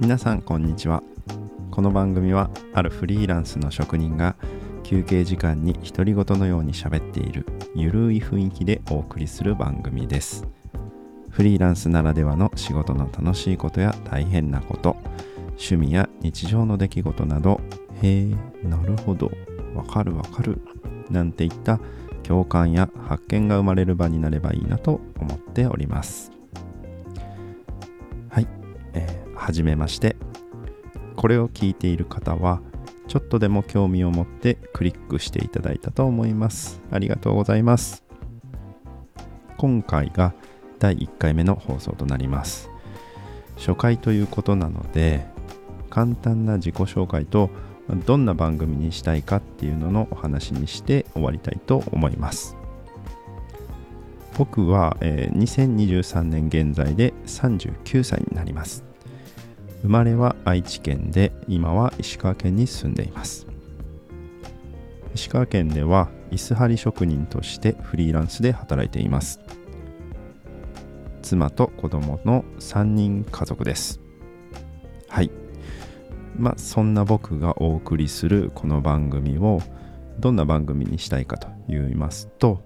皆さんこんにちは。この番組はあるフリーランスの職人が休憩時間に独り言のように喋っているゆるい雰囲気でお送りする番組です。フリーランスならではの仕事の楽しいことや大変なこと趣味や日常の出来事などへえなるほどわかるわかるなんていった共感や発見が生まれる場になればいいなと思っております。はじめましてこれを聞いている方はちょっとでも興味を持ってクリックしていただいたと思います。ありがとうございます。今回が第1回目の放送となります。初回ということなので、簡単な自己紹介とどんな番組にしたいかっていうののお話にして終わりたいと思います。僕は、えー、2023年現在で39歳になります。生まれは愛知県で今は石川県に住んでいます。石川県では椅子張り職人としてフリーランスで働いています。妻と子供の3人家族です。はい。まあそんな僕がお送りするこの番組をどんな番組にしたいかと言いますと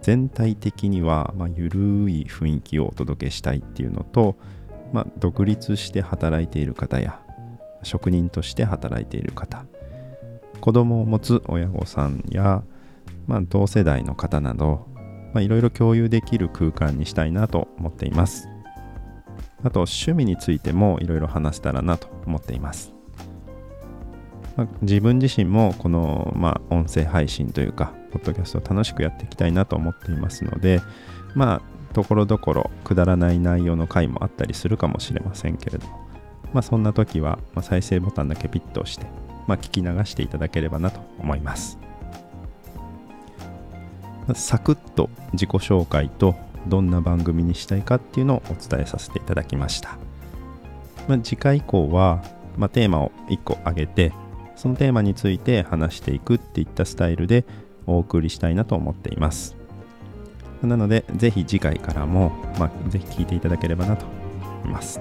全体的には、まあ、ゆるい雰囲気をお届けしたいっていうのとまあ、独立して働いている方や職人として働いている方子供を持つ親御さんや、まあ、同世代の方などいろいろ共有できる空間にしたいなと思っています。あと趣味についてもいろいろ話せたらなと思っています、まあ、自分自身もこの、まあ、音声配信というかポッドキャストを楽しくやっていきたいなと思っていますのでまあところどころくだらない内容の回もあったりするかもしれませんけれども、まあ、そんな時は、ま再生ボタンだけピッと押して、まあ、聞き流していただければなと思います。サクッと自己紹介とどんな番組にしたいかっていうのをお伝えさせていただきました。まあ、次回以降は、まあ、テーマを1個挙げてそのテーマについて話していくっていったスタイルでお送りしたいなと思っています。なので、ぜひ次回からも、まあ、ぜひ聞いていただければなと思います。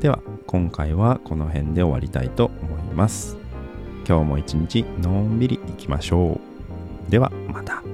では、今回はこの辺で終わりたいと思います。今日も一日のんびりいきましょう。では、また。